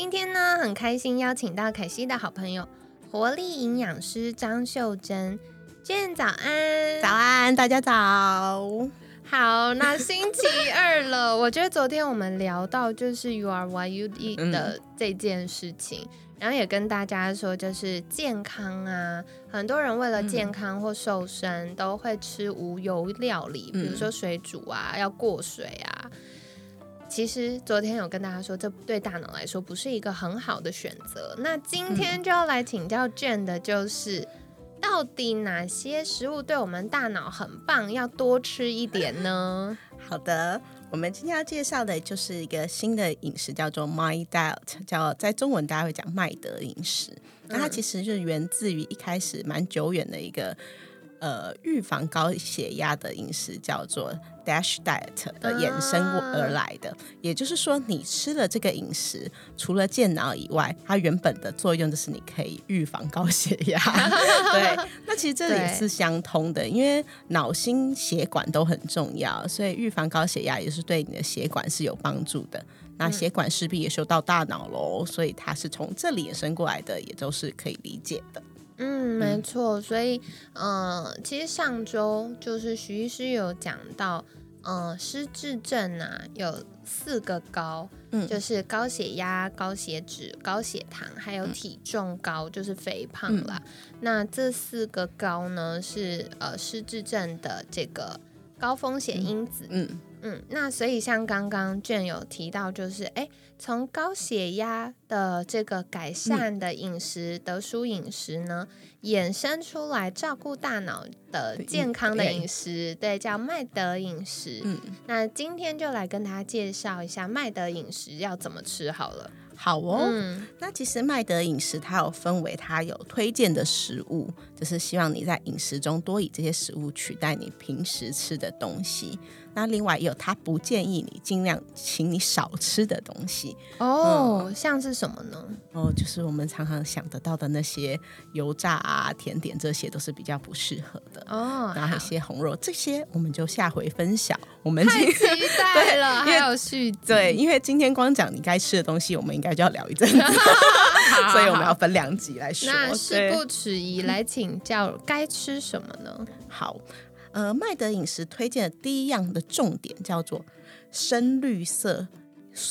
今天呢，很开心邀请到凯西的好朋友活力营养师张秀珍。娟早安，早安，大家早。好，那星期 二了，我觉得昨天我们聊到就是 You are what you eat 的这件事情，然后也跟大家说，就是健康啊，很多人为了健康或瘦身，都会吃无油料理，比如说水煮啊，要过水啊。其实昨天有跟大家说，这对大脑来说不是一个很好的选择。那今天就要来请教卷的，就是到底哪些食物对我们大脑很棒，要多吃一点呢？好的，我们今天要介绍的就是一个新的饮食，叫做 My Diet，叫在中文大家会讲麦德饮食。那它其实是源自于一开始蛮久远的一个。呃，预防高血压的饮食叫做 Dash Diet 的衍生而来的，也就是说，你吃了这个饮食，除了健脑以外，它原本的作用就是你可以预防高血压。对，那其实这里是相通的，因为脑心血管都很重要，所以预防高血压也是对你的血管是有帮助的。那血管势必也受到大脑喽，所以它是从这里衍生过来的，也都是可以理解的。嗯，没错，所以，呃，其实上周就是徐医师有讲到，呃，失智症啊有四个高，嗯，就是高血压、高血脂、高血糖，还有体重高，就是肥胖啦。那这四个高呢，是呃失智症的这个高风险因子。嗯。嗯，那所以像刚刚卷有提到，就是哎，从高血压的这个改善的饮食德舒饮食呢，衍生出来照顾大脑的健康的饮食，对，叫麦德饮食。嗯，那今天就来跟大家介绍一下麦德饮食要怎么吃好了。好哦，那其实麦德饮食它有分为，它有推荐的食物，就是希望你在饮食中多以这些食物取代你平时吃的东西。那另外有他不建议你尽量请你少吃的东西哦，像是什么呢？哦，就是我们常常想得到的那些油炸啊、甜点，这些都是比较不适合的哦。然后一些红肉，这些我们就下回分享。我们太期待了，还有续对，因为今天光讲你该吃的东西，我们应该就要聊一阵子，所以我们要分两集来说。那事不迟疑，来请教该吃什么呢？好。呃，麦德饮食推荐的第一样的重点叫做深绿色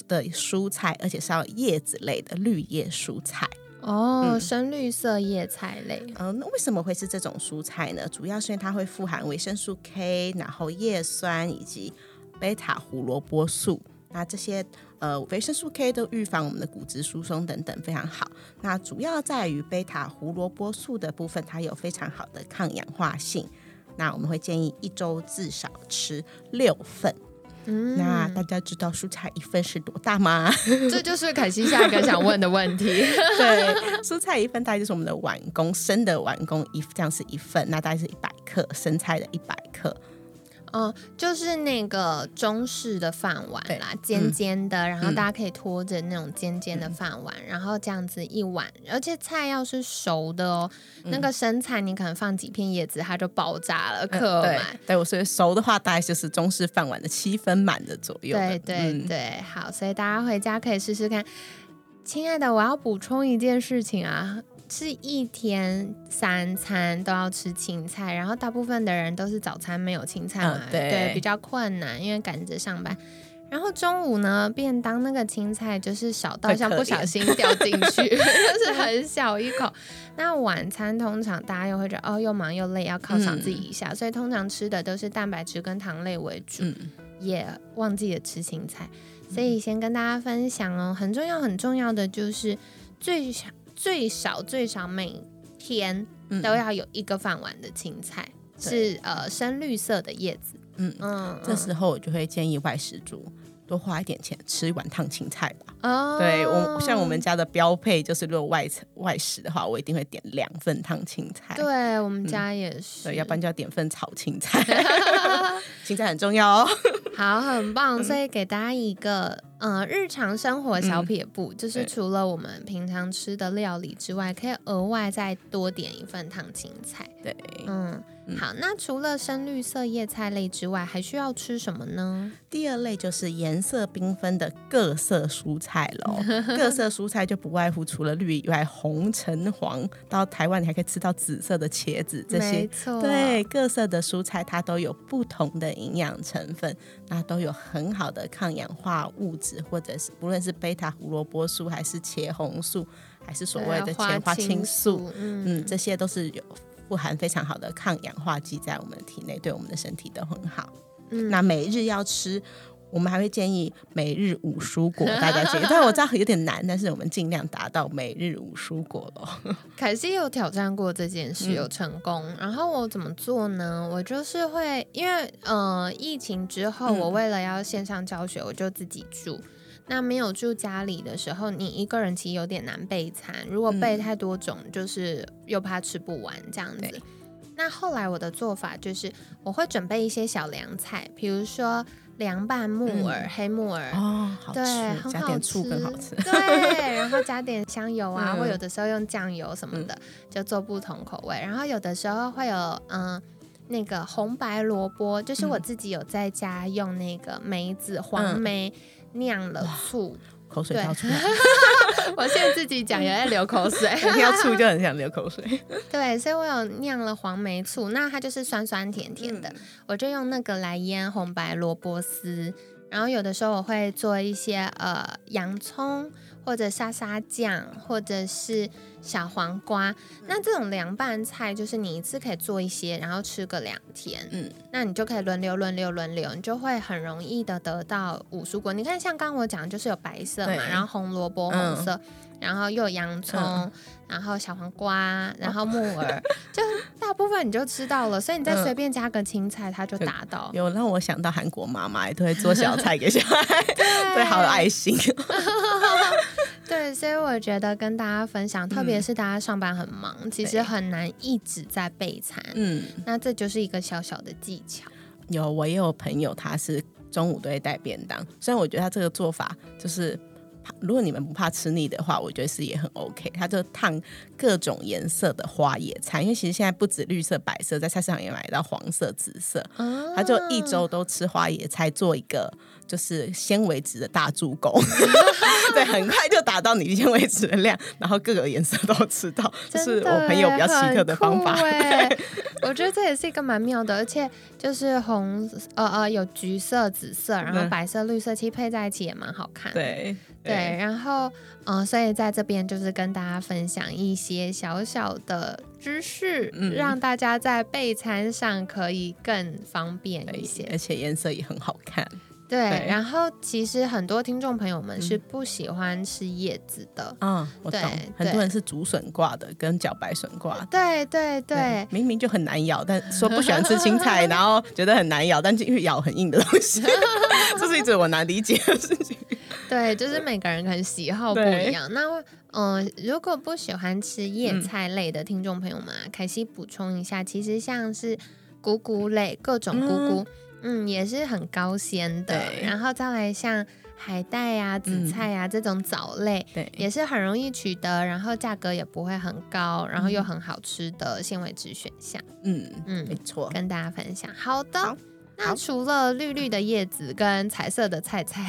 的蔬菜，而且是要叶子类的绿叶蔬菜。哦，深绿色叶菜类。嗯，那为什么会是这种蔬菜呢？主要是因为它会富含维生素 K，然后叶酸以及贝塔胡萝卜素。那这些呃维生素 K 都预防我们的骨质疏松等等，非常好。那主要在于贝塔胡萝卜素的部分，它有非常好的抗氧化性。那我们会建议一周至少吃六份。嗯，那大家知道蔬菜一份是多大吗？这就是凯西下一个想问的问题。对，蔬菜一份大概就是我们的碗公生的碗公一这样是一份，那大概是一百克生菜的一百克。哦，就是那个中式的饭碗啦，尖尖的，然后大家可以拖着那种尖尖的饭碗，然后这样子一碗，而且菜要是熟的哦，那个生菜你可能放几片叶子，它就爆炸了，可满。对，我所以熟的话，大概就是中式饭碗的七分满的左右。对对对，好，所以大家回家可以试试看。亲爱的，我要补充一件事情啊。是一天三餐都要吃青菜，然后大部分的人都是早餐没有青菜嘛，对，比较困难，因为赶着上班。然后中午呢，便当那个青菜就是小到像不小心掉进去，就是很小一口。那晚餐通常大家又会觉得哦，又忙又累，要犒赏自己一下，所以通常吃的都是蛋白质跟糖类为主，也忘记了吃青菜。所以先跟大家分享哦，很重要很重要的就是最想。最少最少每天都要有一个饭碗的青菜，是呃深绿色的叶子。嗯嗯，这时候我就会建议外食族多花一点钱吃一碗烫青菜吧。哦，对我像我们家的标配就是，如果外外食的话，我一定会点两份烫青菜。对我们家也是，对，要不然就要点份炒青菜，青菜很重要哦。好，很棒，所以给大家一个呃日常生活小撇步，就是除了我们平常吃的料理之外，可以额外再多点一份烫青菜。对，嗯。好，那除了深绿色叶菜类之外，还需要吃什么呢？第二类就是颜色缤纷的各色蔬菜喽。各色蔬菜就不外乎除了绿以外，红、橙、黄，到台湾你还可以吃到紫色的茄子，这些对各色的蔬菜它都有不同的营养成分，那都有很好的抗氧化物质，或者是不论是贝塔胡萝卜素，还是茄红素，还是所谓的前花青素，嗯，这些都是有。富含非常好的抗氧化剂在我们的体内，对我们的身体都很好。嗯，那每日要吃，我们还会建议每日五蔬果，大家建议。但我知道有点难，但是我们尽量达到每日五蔬果咯。凯西有挑战过这件事，有成功。然后我怎么做呢？我就是会，因为呃，疫情之后，我为了要线上教学，我就自己住。那没有住家里的时候，你一个人其实有点难备餐。如果备太多种，就是又怕吃不完这样子。那后来我的做法就是，我会准备一些小凉菜，比如说凉拌木耳、黑木耳哦，好吃，加点醋更好吃。对，然后加点香油啊，或有的时候用酱油什么的，就做不同口味。然后有的时候会有嗯，那个红白萝卜，就是我自己有在家用那个梅子、黄梅。酿了醋，口水掉出来。我现在自己讲也在流口水，听到醋就很想流口水。对，所以我有酿了黄梅醋，那它就是酸酸甜甜的，我就用那个来腌红白萝卜丝。然后有的时候我会做一些呃洋葱。或者沙沙酱，或者是小黄瓜，那这种凉拌菜就是你一次可以做一些，然后吃个两天，嗯，那你就可以轮流轮流轮流，你就会很容易的得到五蔬果。你看，像刚刚我讲，就是有白色嘛，然后红萝卜红色，然后又有洋葱，然后小黄瓜，然后木耳，就大部分你就吃到了。所以你再随便加个青菜，它就达到。有让我想到韩国妈妈也都会做小菜给小孩，对，好有爱心。对，所以我觉得跟大家分享，特别是大家上班很忙，其实很难一直在备餐。嗯，那这就是一个小小的技巧。有，我也有朋友，他是中午都会带便当。虽然我觉得他这个做法就是。如果你们不怕吃腻的话，我觉得是也很 OK。他就烫各种颜色的花野菜，因为其实现在不止绿色、白色，在菜市场也买到黄色、紫色。他就一周都吃花野菜，做一个就是纤维质的大助攻。对，很快就达到你纤维质的量，然后各个颜色都吃到。这是我朋友比较奇特的方法。我觉得这也是一个蛮妙的，而且就是红呃呃有橘色、紫色，然后白色、绿色，其实配在一起也蛮好看。对。对，然后嗯，所以在这边就是跟大家分享一些小小的知识，让大家在备餐上可以更方便一些，而且颜色也很好看。对，然后其实很多听众朋友们是不喜欢吃叶子的，嗯，我懂，很多人是竹笋挂的，跟茭白笋挂。对对对，明明就很难咬，但说不喜欢吃青菜，然后觉得很难咬，但就因为咬很硬的东西，这是一直我难理解的事情。对，就是每个人可能喜好不一样。那嗯，如果不喜欢吃叶菜类的听众朋友们，凯西补充一下，其实像是菇菇类，各种菇菇，嗯，也是很高鲜的。然后再来像海带呀、紫菜呀这种藻类，对，也是很容易取得，然后价格也不会很高，然后又很好吃的纤维质选项。嗯嗯，没错，跟大家分享。好的。那除了绿绿的叶子跟彩色的菜菜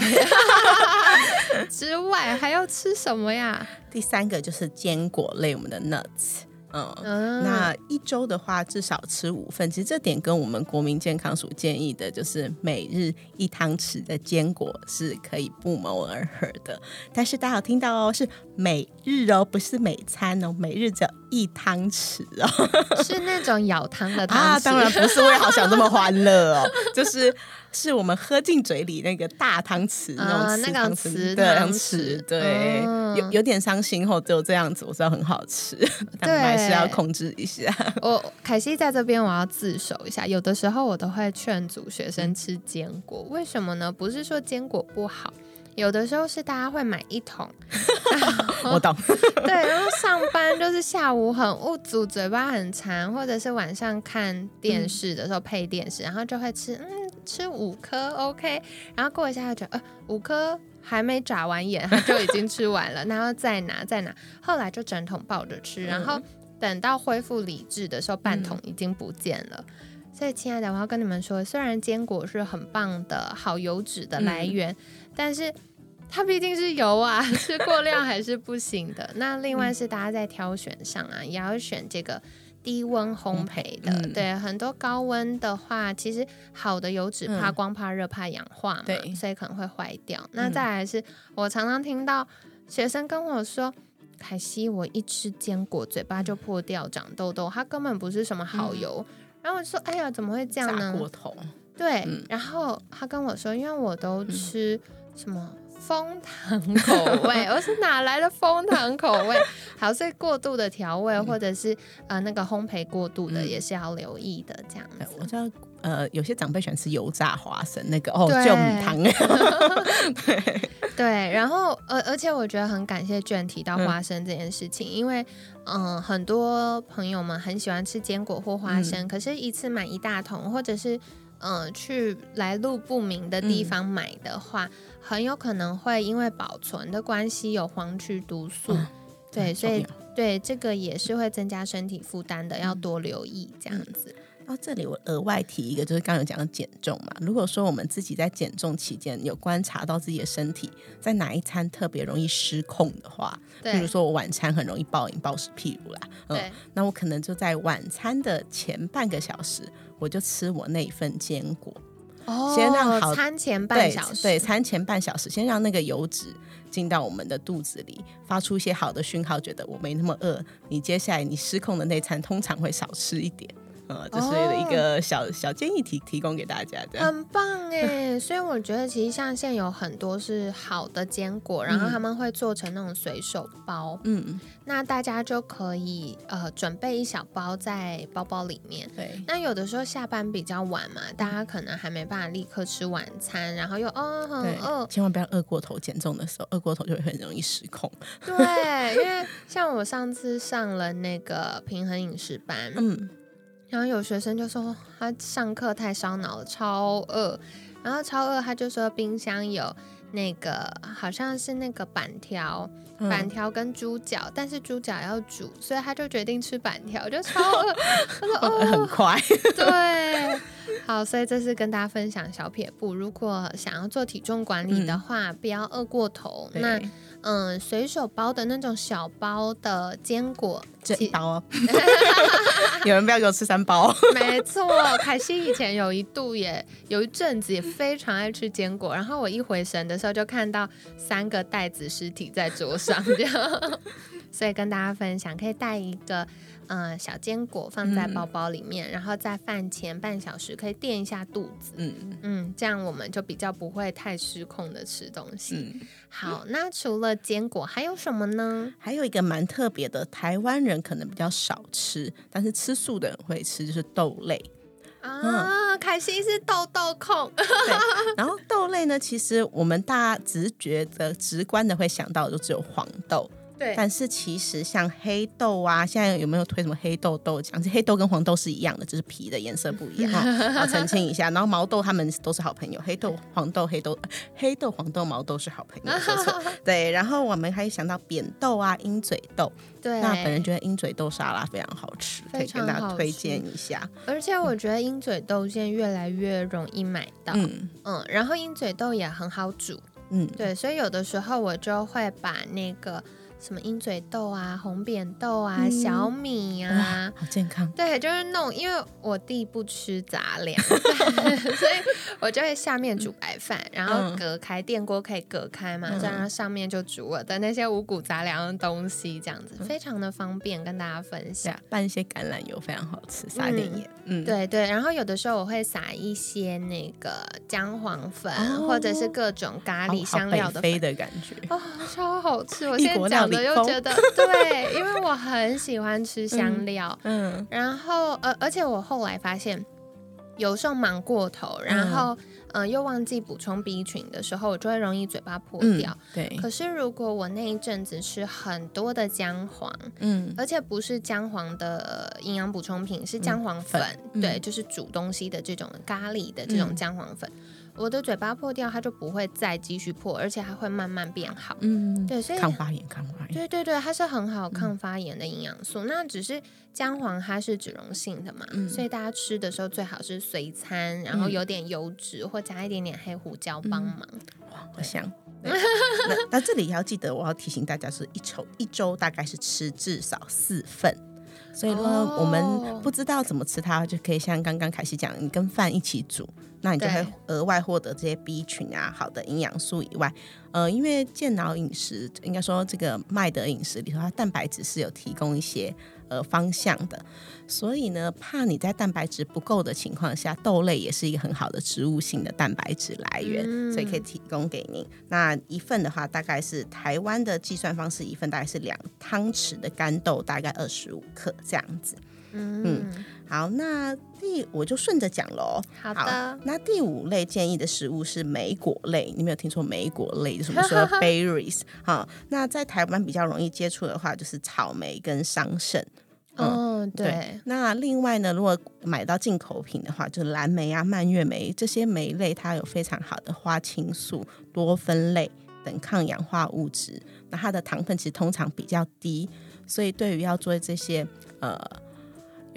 之外，还要吃什么呀？第三个就是坚果类，我们的 nuts。嗯，那一周的话至少吃五份，其实这点跟我们国民健康署建议的，就是每日一汤匙的坚果是可以不谋而合的。但是大家有听到哦，是每日哦，不是每餐哦，每日只一汤匙哦，是那种舀汤的汤匙，当然不是，我也好想这么欢乐哦，就是是我们喝进嘴里那个大汤匙那种瓷汤匙，对，汤匙，对，有有点伤心哦，只有这样子，我知道很好吃，但还是要控制一下。我凯西在这边，我要自首一下，有的时候我都会劝阻学生吃坚果，为什么呢？不是说坚果不好。有的时候是大家会买一桶，我懂。对，然后上班就是下午很无足，嘴巴很馋，或者是晚上看电视的时候配电视，然后就会吃，嗯，吃五颗 OK，然后过一下就觉得，呃，五颗还没眨完眼，他就已经吃完了，然后再拿再拿，后来就整桶抱着吃，然后等到恢复理智的时候，半桶已经不见了。所以，亲爱的，我要跟你们说，虽然坚果是很棒的好油脂的来源，但是。它毕竟是油啊，吃过量还是不行的。那另外是大家在挑选上啊，也要选这个低温烘焙的。对，很多高温的话，其实好的油脂怕光、怕热、怕氧化嘛，所以可能会坏掉。那再来是我常常听到学生跟我说：“凯西，我一吃坚果嘴巴就破掉、长痘痘，它根本不是什么好油。”然后我说：“哎呀，怎么会这样呢？”过头。对，然后他跟我说：“因为我都吃什么。”蜂糖口味，我是哪来的蜂糖口味？好，所以过度的调味或者是呃那个烘焙过度的也是要留意的。这样子，我知道呃有些长辈喜欢吃油炸花生，那个哦就糖。对 对，然后呃而且我觉得很感谢卷提到花生这件事情，因为嗯很多朋友们很喜欢吃坚果或花生，可是一次买一大桶，或者是嗯去来路不明的地方买的话。很有可能会因为保存的关系有黄曲毒素，对，所以对这个也是会增加身体负担的，要多留意这样子。那这里我额外提一个，就是刚刚讲的减重嘛。如果说我们自己在减重期间有观察到自己的身体在哪一餐特别容易失控的话，比如说我晚餐很容易暴饮暴食，譬如啦，嗯，那我可能就在晚餐的前半个小时，我就吃我那一份坚果。哦先让好餐前半小时，对餐前半小时，先让那个油脂进到我们的肚子里，发出一些好的讯号，觉得我没那么饿。你接下来你失控的那餐，通常会少吃一点。呃，这是一个小小建议提提供给大家的，很棒哎！所以我觉得其实像现在有很多是好的坚果，然后他们会做成那种随手包，嗯，那大家就可以呃准备一小包在包包里面。对，那有的时候下班比较晚嘛，大家可能还没办法立刻吃晚餐，然后又哦很饿，千万不要饿过头，减重的时候饿过头就会很容易失控。对，因为 像我上次上了那个平衡饮食班，嗯。然后有学生就说他上课太烧脑了，超饿。然后超饿，他就说冰箱有那个好像是那个板条，板条跟猪脚，但是猪脚要煮，所以他就决定吃板条，就超饿。他说 哦，很快。对，好，所以这是跟大家分享小撇步。如果想要做体重管理的话，不要饿过头。那嗯，随手包的那种小包的坚果，这一包，有人不要给我吃三包。没错，凯西以前有一度也有一阵子也非常爱吃坚果，然后我一回神的时候就看到三个袋子尸体在桌上，这样，所以跟大家分享，可以带一个。嗯，小坚果放在包包里面，然后在饭前半小时可以垫一下肚子。嗯嗯，这样我们就比较不会太失控的吃东西。好，那除了坚果还有什么呢？还有一个蛮特别的，台湾人可能比较少吃，但是吃素的人会吃，就是豆类。啊，凯西是豆豆控。然后豆类呢，其实我们大家直觉的、直观的会想到，就只有黄豆。对，但是其实像黑豆啊，现在有没有推什么黑豆豆浆？黑豆跟黄豆是一样的，只是皮的颜色不一样。好，澄清一下。然后毛豆他们都是好朋友，黑豆、黄豆、黑豆、黑豆、黄豆、毛豆是好朋友。没错，对。然后我们还想到扁豆啊、鹰嘴豆。对，那本人觉得鹰嘴豆沙拉非常好吃，可以跟大家推荐一下。而且我觉得鹰嘴豆现在越来越容易买到，嗯嗯，然后鹰嘴豆也很好煮，嗯，对，所以有的时候我就会把那个。什么鹰嘴豆啊、红扁豆啊、小米啊，好健康。对，就是弄，因为我弟不吃杂粮，所以我就会下面煮白饭，然后隔开电锅可以隔开嘛，这样上面就煮我的那些五谷杂粮的东西，这样子非常的方便，跟大家分享。拌一些橄榄油非常好吃，撒点盐。嗯，对对。然后有的时候我会撒一些那个姜黄粉，或者是各种咖喱香料的粉的感觉，哦，超好吃。我现在讲的又觉得对，因为我很喜欢吃香料。嗯，然后呃，而且我后来发现，有时候忙过头，然后。嗯，又忘记补充 B 群的时候，我就会容易嘴巴破掉。对。可是如果我那一阵子吃很多的姜黄，嗯，而且不是姜黄的营养补充品，是姜黄粉，对，就是煮东西的这种咖喱的这种姜黄粉。我的嘴巴破掉，它就不会再继续破，而且还会慢慢变好。嗯，对，所以抗发炎，抗发炎。对对对，它是很好抗发炎的营养素。那只是姜黄它是脂溶性的嘛，所以大家吃的时候最好是随餐，然后有点油脂或加一点点黑胡椒帮忙。哇，好香！那那这里要记得，我要提醒大家是一周一周大概是吃至少四份。所以呢，我们不知道怎么吃它，就可以像刚刚凯西讲，你跟饭一起煮。那你就会额外获得这些 B 群啊，好的营养素以外，呃，因为健脑饮食应该说这个麦德饮食里头，它蛋白质是有提供一些呃方向的，所以呢，怕你在蛋白质不够的情况下，豆类也是一个很好的植物性的蛋白质来源，所以可以提供给您。那一份的话，大概是台湾的计算方式，一份大概是两汤匙的干豆，大概二十五克这样子。嗯，好，那第我就顺着讲喽。好的，那第五类建议的食物是莓果类，你没有听错莓果类？什么 说 berries？好，那在台湾比较容易接触的话，就是草莓跟桑葚。哦，对。那另外呢，如果买到进口品的话，就是蓝莓啊、蔓越莓这些莓类，它有非常好的花青素、多酚类等抗氧化物质。那它的糖分其实通常比较低，所以对于要做这些呃。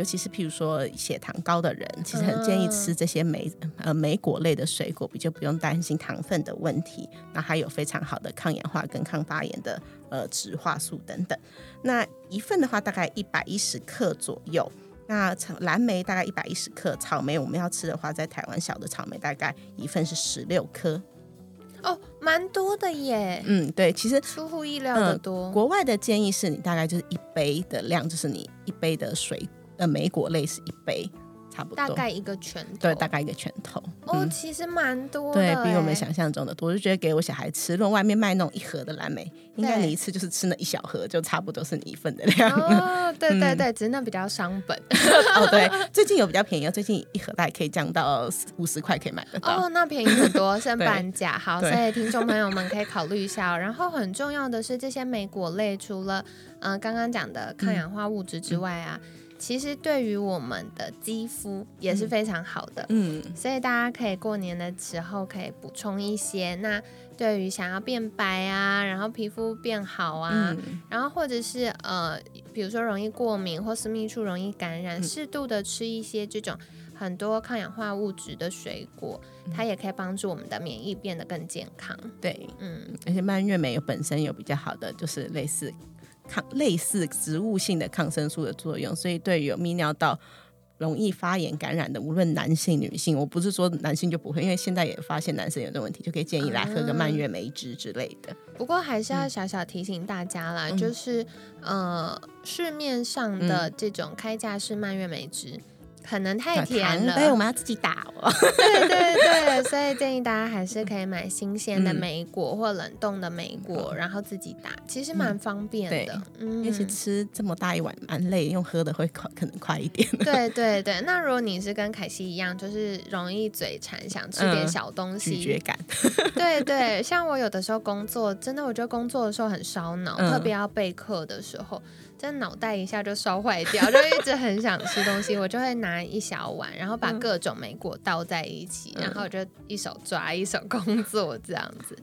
尤其是譬如说血糖高的人，其实很建议吃这些莓呃莓果类的水果，比就不用担心糖分的问题。那还有非常好的抗氧化跟抗发炎的呃植化素等等。那一份的话大概一百一十克左右。那蓝莓大概一百一十克，草莓我们要吃的话，在台湾小的草莓大概一份是十六颗。哦，蛮多的耶。嗯，对，其实出乎意料的多。国外的建议是你大概就是一杯的量，就是你一杯的水。呃，莓果类是一杯，差不多，大概一个拳头，对，大概一个拳头。哦，其实蛮多，对比我们想象中的多。我就觉得给我小孩吃，如果外面卖那种一盒的蓝莓，应该你一次就是吃那一小盒，就差不多是你一份的量。哦，对对对，只是那比较伤本。哦，对，最近有比较便宜，最近一盒大概可以降到五十块可以买得到。哦，那便宜很多，剩半价。好，所以听众朋友们可以考虑一下。哦然后很重要的是，这些莓果类除了嗯刚刚讲的抗氧化物质之外啊。其实对于我们的肌肤也是非常好的，嗯，所以大家可以过年的时候可以补充一些。那对于想要变白啊，然后皮肤变好啊，然后或者是呃，比如说容易过敏或私密处容易感染，适度的吃一些这种很多抗氧化物质的水果，它也可以帮助我们的免疫变得更健康。对，嗯，而且蔓越莓有本身有比较好的，就是类似。抗类似植物性的抗生素的作用，所以对于有泌尿道容易发炎感染的，无论男性女性，我不是说男性就不会，因为现在也发现男生有这问题，就可以建议来喝个蔓越莓汁之类的。不过还是要小小提醒大家啦，就是呃市面上的这种开架式蔓越莓汁。可能太甜了，所以我们要自己打哦。对对对，所以建议大家还是可以买新鲜的梅果或冷冻的梅果，然后自己打，其实蛮方便的。嗯，而且吃这么大一碗蛮累，用喝的会快，可能快一点。对对对，那如果你是跟凯西一样，就是容易嘴馋，想吃点小东西，咀嚼感。对对，像我有的时候工作，真的我觉得工作的时候很烧脑，特别要备课的时候。真的脑袋一下就烧坏掉，就一直很想吃东西，我就会拿一小碗，然后把各种莓果倒在一起，然后就一手抓一手工作这样子，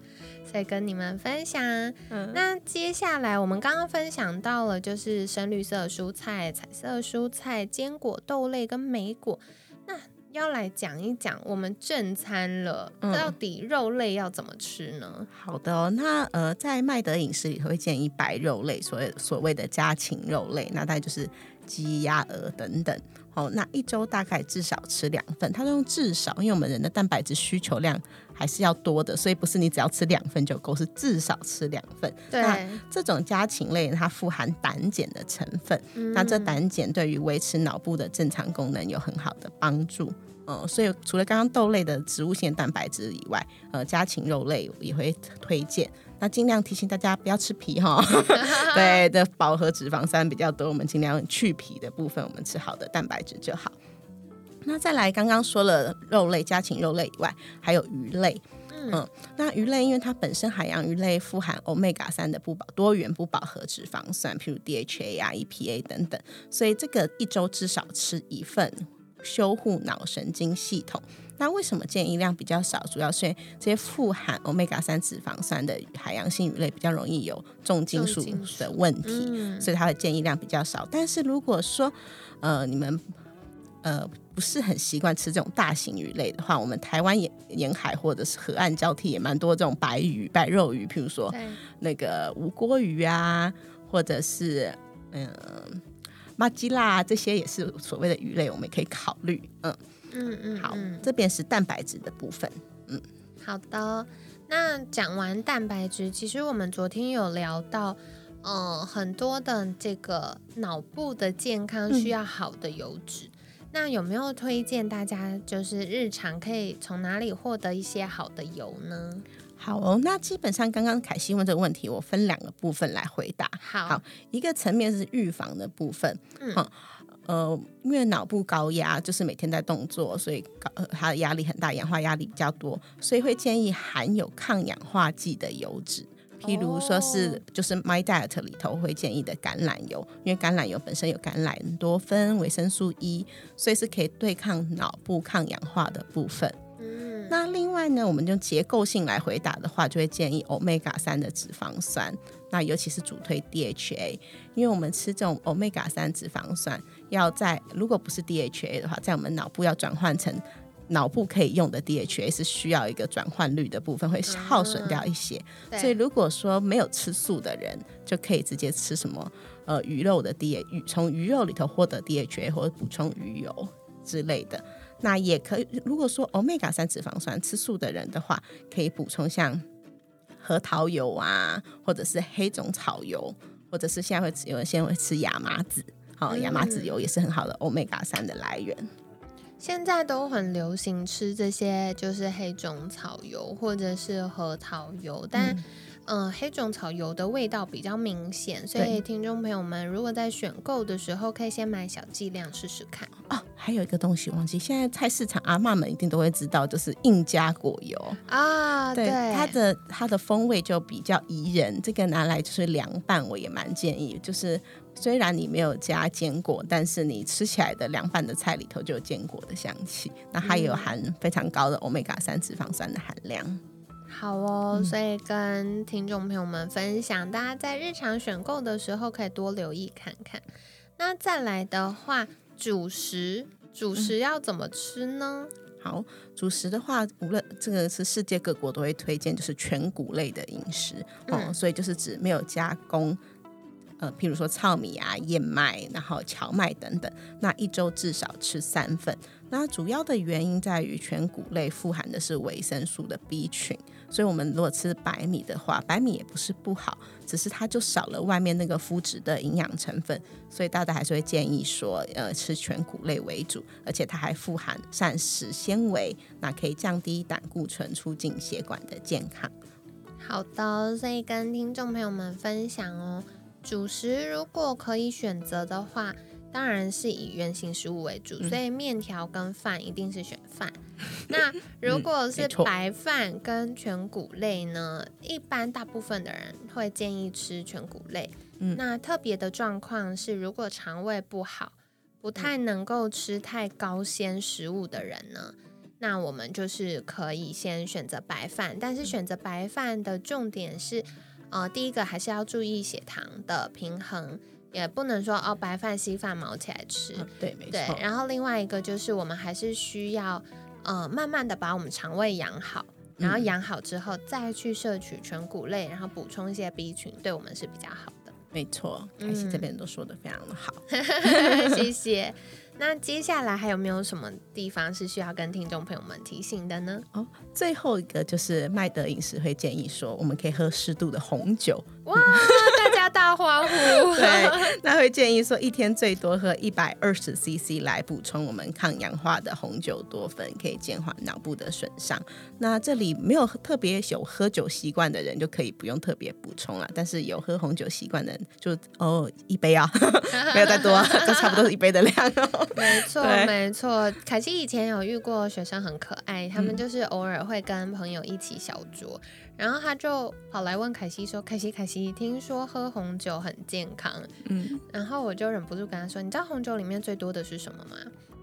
所以跟你们分享。嗯那接下来我们刚刚分享到了，就是深绿色蔬菜、彩色蔬菜、坚果、豆类跟莓果。那要来讲一讲我们正餐了，到底肉类要怎么吃呢？好的哦，那呃，在麦德饮食里头会建议白肉类，所谓所谓的家禽肉类，那大概就是鸡、鸭、鹅等等。哦，那一周大概至少吃两份，它用至少，因为我们人的蛋白质需求量还是要多的，所以不是你只要吃两份就够，是至少吃两份。对，这种家禽类它富含胆碱的成分，那这胆碱对于维持脑部的正常功能有很好的帮助。嗯，所以除了刚刚豆类的植物性蛋白质以外，呃，家禽肉类也会推荐。那尽量提醒大家不要吃皮哈，对的，饱和脂肪酸比较多，我们尽量去皮的部分，我们吃好的蛋白质就好。那再来，刚刚说了肉类、家禽肉类以外，还有鱼类。嗯，那鱼类因为它本身海洋鱼类富含欧米伽三的不饱多元不饱和脂肪酸，譬如 DHA 啊、EPA 等等，所以这个一周至少吃一份，修护脑神经系统。那为什么建议量比较少？主要是因为这些富含欧米伽三脂肪酸的海洋性鱼类比较容易有重金属的问题，所以它的建议量比较少。但是如果说呃你们呃不是很习惯吃这种大型鱼类的话，我们台湾沿沿海或者是河岸交替也蛮多这种白鱼、白肉鱼，譬如说那个无锅鱼啊，或者是嗯马吉拉这些也是所谓的鱼类，我们也可以考虑嗯。嗯嗯，好，这边是蛋白质的部分。嗯，好的。那讲完蛋白质，其实我们昨天有聊到，呃，很多的这个脑部的健康需要好的油脂。那有没有推荐大家，就是日常可以从哪里获得一些好的油呢？好哦，那基本上刚刚凯西问这个问题，我分两个部分来回答。好，一个层面是预防的部分。嗯。呃，因为脑部高压，就是每天在动作，所以高它的压力很大，氧化压力比较多，所以会建议含有抗氧化剂的油脂，譬如说是就是 My Diet 里头会建议的橄榄油，因为橄榄油本身有橄榄多酚、维生素 E，所以是可以对抗脑部抗氧化的部分。嗯，那另外呢，我们用结构性来回答的话，就会建议 Omega 三的脂肪酸，那尤其是主推 DHA，因为我们吃这种 Omega 三脂肪酸。要在如果不是 DHA 的话，在我们脑部要转换成脑部可以用的 DHA 是需要一个转换率的部分会耗损掉一些，所以如果说没有吃素的人，就可以直接吃什么呃鱼肉的 DHA，从鱼肉里头获得 DHA 或者补充鱼油之类的。那也可以，如果说 Omega 三脂肪酸吃素的人的话，可以补充像核桃油啊，或者是黑种草油，或者是现在会有人现在会吃亚麻籽。好，亚麻籽油也是很好的欧米伽三的来源。现在都很流行吃这些，就是黑种草油或者是核桃油，但。嗯，黑种草油的味道比较明显，所以听众朋友们如果在选购的时候，可以先买小剂量试试看哦。还有一个东西忘记，现在菜市场阿妈们一定都会知道，就是印加果油啊。对，它的它的风味就比较宜人，这个拿来就是凉拌，我也蛮建议。就是虽然你没有加坚果，但是你吃起来的凉拌的菜里头就有坚果的香气，那它有含非常高的欧米伽三脂肪酸的含量。好哦，所以跟听众朋友们分享，大家在日常选购的时候可以多留意看看。那再来的话，主食，主食要怎么吃呢？好，主食的话，无论这个是世界各国都会推荐，就是全谷类的饮食哦，所以就是指没有加工，呃，譬如说糙米啊、燕麦，然后荞麦等等，那一周至少吃三份。那主要的原因在于全谷类富含的是维生素的 B 群，所以我们如果吃白米的话，白米也不是不好，只是它就少了外面那个麸质的营养成分，所以大家还是会建议说，呃，吃全谷类为主，而且它还富含膳食纤维，那可以降低胆固醇，促进血管的健康。好的，所以跟听众朋友们分享哦，主食如果可以选择的话。当然是以圆形食物为主，所以面条跟饭一定是选饭。那如果是白饭跟全谷类呢？一般大部分的人会建议吃全谷类。那特别的状况是，如果肠胃不好，不太能够吃太高纤食物的人呢，那我们就是可以先选择白饭。但是选择白饭的重点是，呃，第一个还是要注意血糖的平衡。也不能说哦白饭稀饭毛起来吃。对，没错。然后另外一个就是我们还是需要呃慢慢的把我们肠胃养好，然后养好之后再去摄取全谷类，然后补充一些 B 群，对我们是比较好的。没错，凯西这边都说的非常的好，谢谢。那接下来还有没有什么地方是需要跟听众朋友们提醒的呢？哦，最后一个就是麦德饮食会建议说，我们可以喝适度的红酒。哇，大家大欢呼！对，那会建议说一天最多喝一百二十 CC 来补充我们抗氧化的红酒多酚，可以减缓脑部的损伤。那这里没有特别有喝酒习惯的人就可以不用特别补充了，但是有喝红酒习惯的人就哦一杯啊，没有再多，就差不多是一杯的量。没错，没错。凯西以前有遇过学生很可爱，他们就是偶尔会跟朋友一起小酌，然后他就跑来问凯西说：“凯西，凯西，听说喝红酒很健康。”嗯，然后我就忍不住跟他说：“你知道红酒里面最多的是什么吗？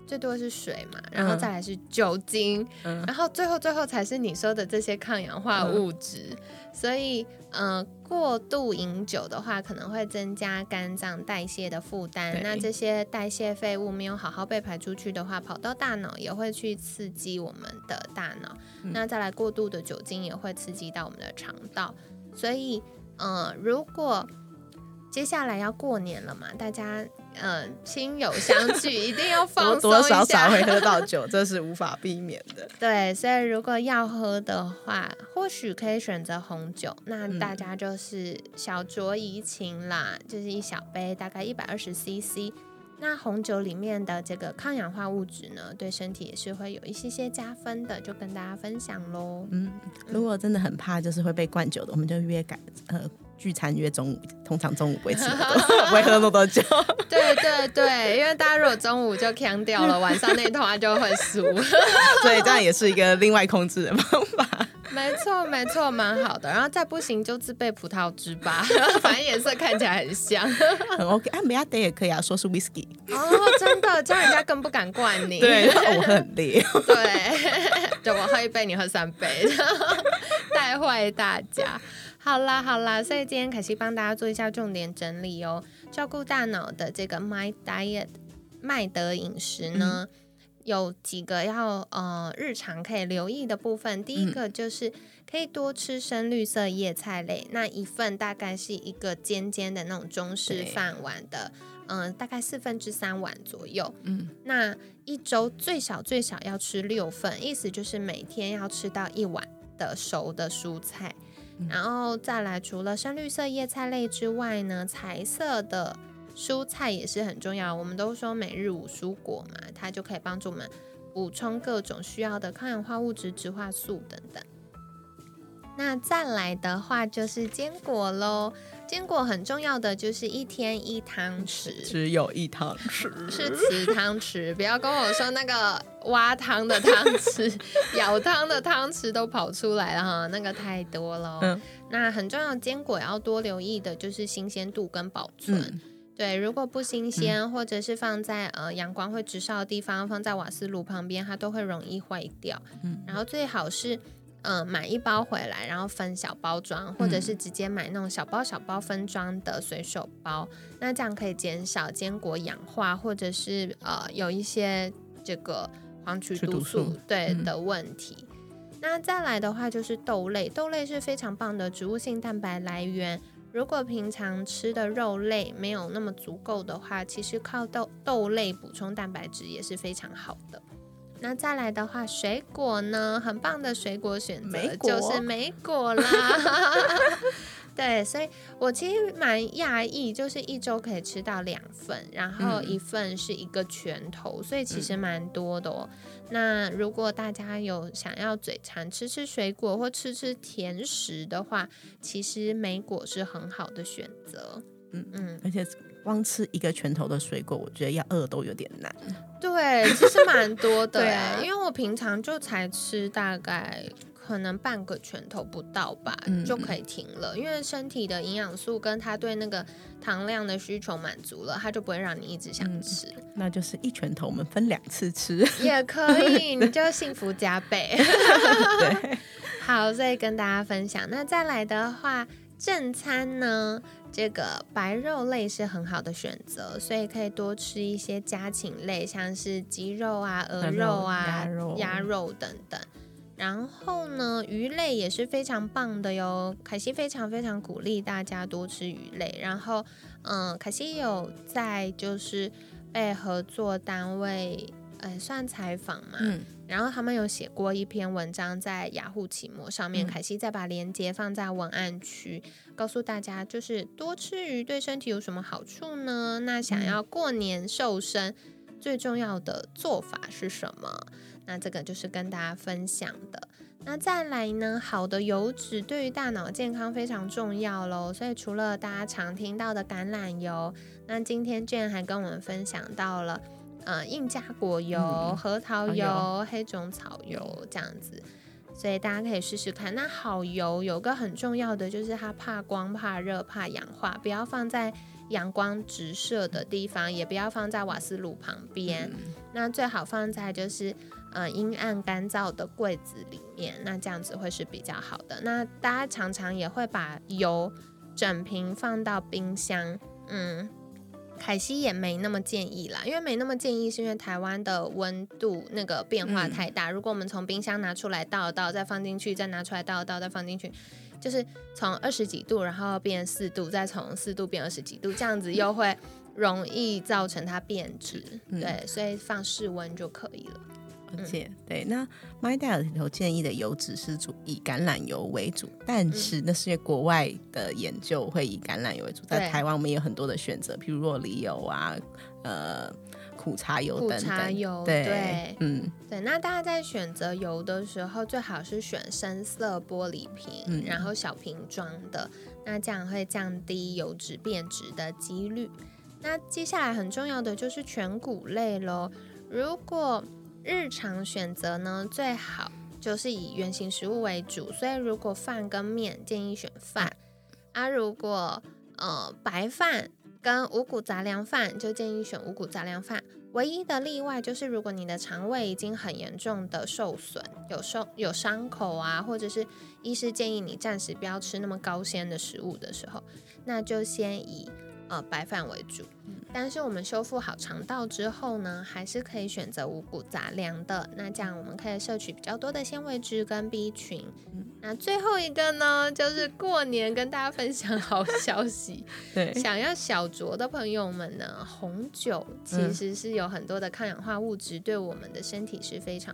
最多的是水嘛，然后再来是酒精，然后最后最后才是你说的这些抗氧化物质。”所以，嗯，过度饮酒的话，可能会增加肝脏代谢的负担。那这些代谢废物没有好好被排出去的话，跑到大脑也会去刺激我们的大脑。那再来，过度的酒精也会刺激到我们的肠道。所以，嗯，如果接下来要过年了嘛，大家。嗯，亲友相聚 一定要放松一下，多多少少会喝到酒，这是无法避免的。对，所以如果要喝的话，或许可以选择红酒。那大家就是小酌怡情啦，就是一小杯，大概一百二十 CC。那红酒里面的这个抗氧化物质呢，对身体也是会有一些些加分的，就跟大家分享喽。嗯，如果真的很怕就是会被灌酒的，我们就约改呃。聚餐约中午，通常中午不会吃多，不会喝那么多酒。对对对，因为大家如果中午就呛掉了，晚上那团就会输，所以这样也是一个另外控制的方法。没错没错，蛮好的。然后再不行就自备葡萄汁吧，反正颜色看起来很香，很 OK。啊，梅亚德也可以啊，说是 Whisky。哦，真的，这样人家更不敢灌你。对，我很烈。对，就我喝一杯，你喝三杯，带坏大家。好啦好啦，所以今天凯西帮大家做一下重点整理哦。照顾大脑的这个 My Diet 麦德饮食呢，有几个要呃日常可以留意的部分。第一个就是可以多吃深绿色叶菜类，那一份大概是一个尖尖的那种中式饭碗的，嗯，大概四分之三碗左右。嗯，那一周最少最少要吃六份，意思就是每天要吃到一碗的熟的蔬菜。然后再来，除了深绿色叶菜类之外呢，彩色的蔬菜也是很重要。我们都说每日五蔬果嘛，它就可以帮助我们补充各种需要的抗氧化物质、植化素等等。那再来的话就是坚果喽。坚果很重要的就是一天一汤匙，只有一汤匙，是瓷汤匙，不要跟我说那个挖汤的汤匙、舀汤的汤匙都跑出来了哈，那个太多了。嗯，那很重要，坚果要多留意的就是新鲜度跟保存。对，如果不新鲜，或者是放在呃阳光会直烧的地方，放在瓦斯炉旁边，它都会容易坏掉。嗯，然后最好是。嗯，买一包回来，然后分小包装，或者是直接买那种小包小包分装的随手包，那这样可以减少坚果氧化，或者是呃有一些这个黄曲毒素对的问题。那再来的话就是豆类，豆类是非常棒的植物性蛋白来源。如果平常吃的肉类没有那么足够的话，其实靠豆豆类补充蛋白质也是非常好的。那再来的话，水果呢，很棒的水果选择就是梅果啦。对，所以我其实蛮讶异，就是一周可以吃到两份，然后一份是一个拳头，所以其实蛮多的哦。那如果大家有想要嘴馋吃吃水果或吃吃甜食的话，其实梅果是很好的选择。嗯嗯，而且。光吃一个拳头的水果，我觉得要饿都有点难。对，其实蛮多的。对，因为我平常就才吃大概可能半个拳头不到吧，就可以停了。因为身体的营养素跟它对那个糖量的需求满足了，它就不会让你一直想吃。那就是一拳头，我们分两次吃也可以，你就幸福加倍。对，好，再跟大家分享。那再来的话。正餐呢，这个白肉类是很好的选择，所以可以多吃一些家禽类，像是鸡肉啊、鹅肉啊、鸭肉等等。然后呢，鱼类也是非常棒的哟。凯西非常非常鼓励大家多吃鱼类。然后，嗯，凯西有在就是被合作单位，呃，算采访嘛。嗯。然后他们有写过一篇文章在雅虎奇摩上面，凯西再把链接放在文案区，告诉大家就是多吃鱼对身体有什么好处呢？那想要过年瘦身，最重要的做法是什么？那这个就是跟大家分享的。那再来呢，好的油脂对于大脑健康非常重要喽。所以除了大家常听到的橄榄油，那今天 Jane 还跟我们分享到了。呃，印加果油、核桃油、黑种草油这样子，所以大家可以试试看。那好油有个很重要的就是它怕光、怕热、怕氧化，不要放在阳光直射的地方，也不要放在瓦斯炉旁边。那最好放在就是呃阴暗干燥的柜子里面，那这样子会是比较好的。那大家常常也会把油整瓶放到冰箱，嗯。凯西也没那么建议啦，因为没那么建议，是因为台湾的温度那个变化太大。如果我们从冰箱拿出来倒一倒，再放进去，再拿出来倒一倒，再放进去，就是从二十几度，然后变四度，再从四度变二十几度，这样子又会容易造成它变质。对，所以放室温就可以了。解对，那 My Diet 里头建议的油脂是主以橄榄油为主，但是那是因为国外的研究会以橄榄油为主，在台湾我们也有很多的选择，譬如若梨油啊，呃，苦茶油等等。对，嗯，对。那大家在选择油的时候，最好是选深色玻璃瓶，然后小瓶装的，那这样会降低油脂变质的几率。那接下来很重要的就是全谷类喽，如果日常选择呢，最好就是以原形食物为主，所以如果饭跟面建议选饭，啊，如果呃白饭跟五谷杂粮饭就建议选五谷杂粮饭。唯一的例外就是如果你的肠胃已经很严重的受损，有受有伤口啊，或者是医师建议你暂时不要吃那么高纤的食物的时候，那就先以呃白饭为主。但是我们修复好肠道之后呢，还是可以选择五谷杂粮的。那这样我们可以摄取比较多的纤维质跟 B 群。那最后一个呢，就是过年跟大家分享好消息。对，想要小酌的朋友们呢，红酒其实是有很多的抗氧化物质，对我们的身体是非常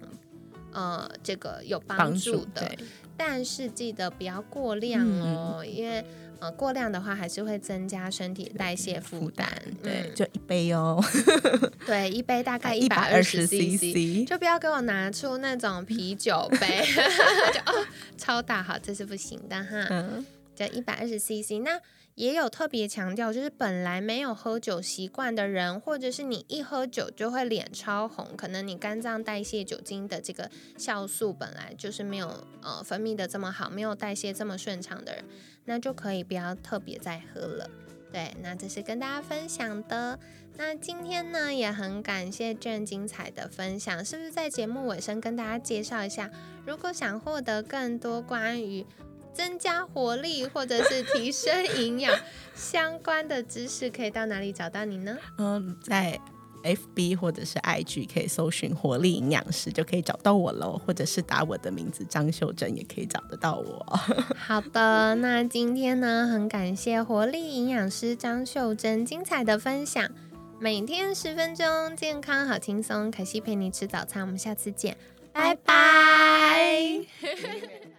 呃这个有帮助的。但是记得不要过量哦，因为。呃，过量的话还是会增加身体代谢负担。对，就一杯哦。对，一杯大概一百二十 CC，就不要给我拿出那种啤酒杯，就哦超大，好，这是不行的哈。嗯，就一百二十 CC，那。也有特别强调，就是本来没有喝酒习惯的人，或者是你一喝酒就会脸超红，可能你肝脏代谢酒精的这个酵素本来就是没有呃分泌的这么好，没有代谢这么顺畅的人，那就可以不要特别再喝了。对，那这是跟大家分享的。那今天呢，也很感谢郑精彩的分享，是不是在节目尾声跟大家介绍一下，如果想获得更多关于增加活力或者是提升营养相关的知识，可以到哪里找到你呢？嗯，在 FB 或者是 IG 可以搜寻活力营养师，就可以找到我喽。或者是打我的名字张秀珍，也可以找得到我。好的，那今天呢，很感谢活力营养师张秀珍精彩的分享。每天十分钟，健康好轻松。可惜陪你吃早餐，我们下次见，拜拜。